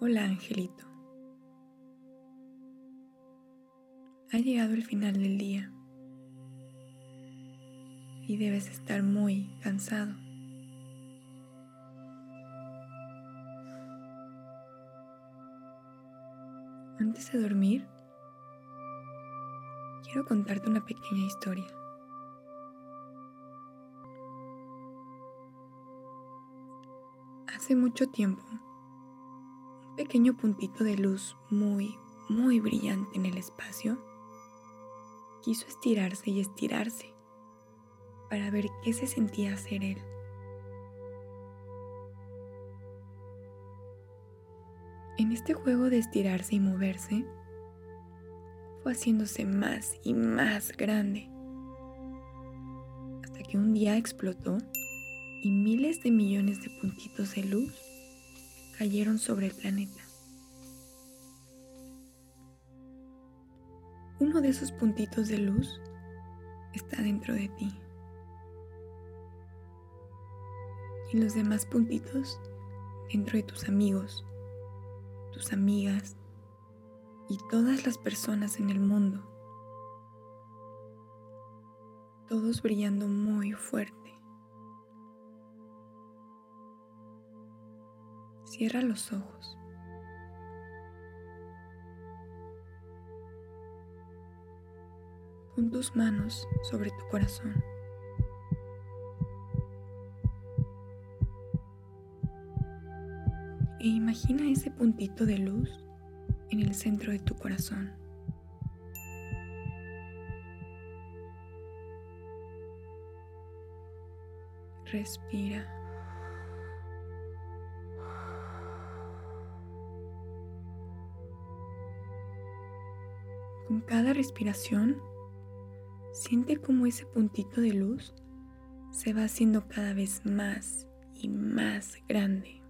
Hola Angelito. Ha llegado el final del día y debes estar muy cansado. Antes de dormir, quiero contarte una pequeña historia. Hace mucho tiempo, pequeño puntito de luz muy, muy brillante en el espacio, quiso estirarse y estirarse para ver qué se sentía ser él. En este juego de estirarse y moverse, fue haciéndose más y más grande, hasta que un día explotó y miles de millones de puntitos de luz cayeron sobre el planeta. Uno de esos puntitos de luz está dentro de ti. Y los demás puntitos dentro de tus amigos, tus amigas y todas las personas en el mundo. Todos brillando muy fuerte. Cierra los ojos. Pon tus manos sobre tu corazón. E imagina ese puntito de luz en el centro de tu corazón. Respira. Con cada respiración, siente como ese puntito de luz se va haciendo cada vez más y más grande.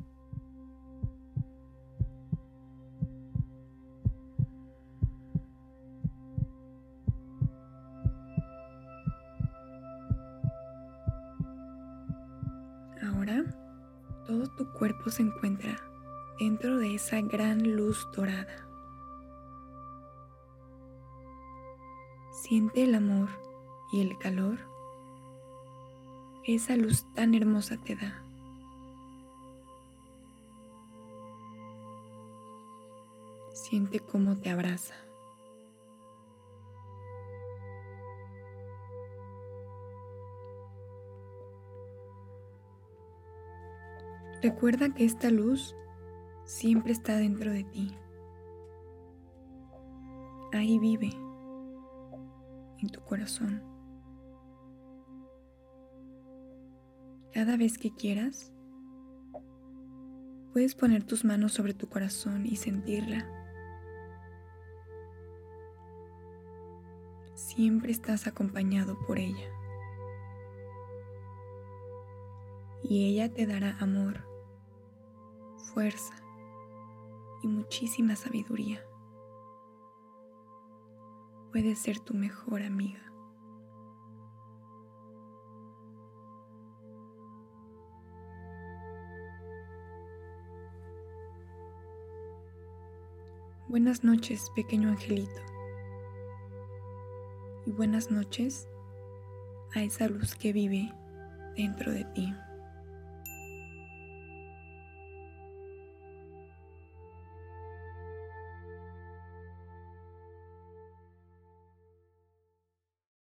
Ahora todo tu cuerpo se encuentra dentro de esa gran luz dorada. Siente el amor y el calor esa luz tan hermosa te da. Siente cómo te abraza. Recuerda que esta luz siempre está dentro de ti. Ahí vive en tu corazón. Cada vez que quieras, puedes poner tus manos sobre tu corazón y sentirla. Siempre estás acompañado por ella. Y ella te dará amor, fuerza y muchísima sabiduría puede ser tu mejor amiga. Buenas noches, pequeño angelito. Y buenas noches a esa luz que vive dentro de ti.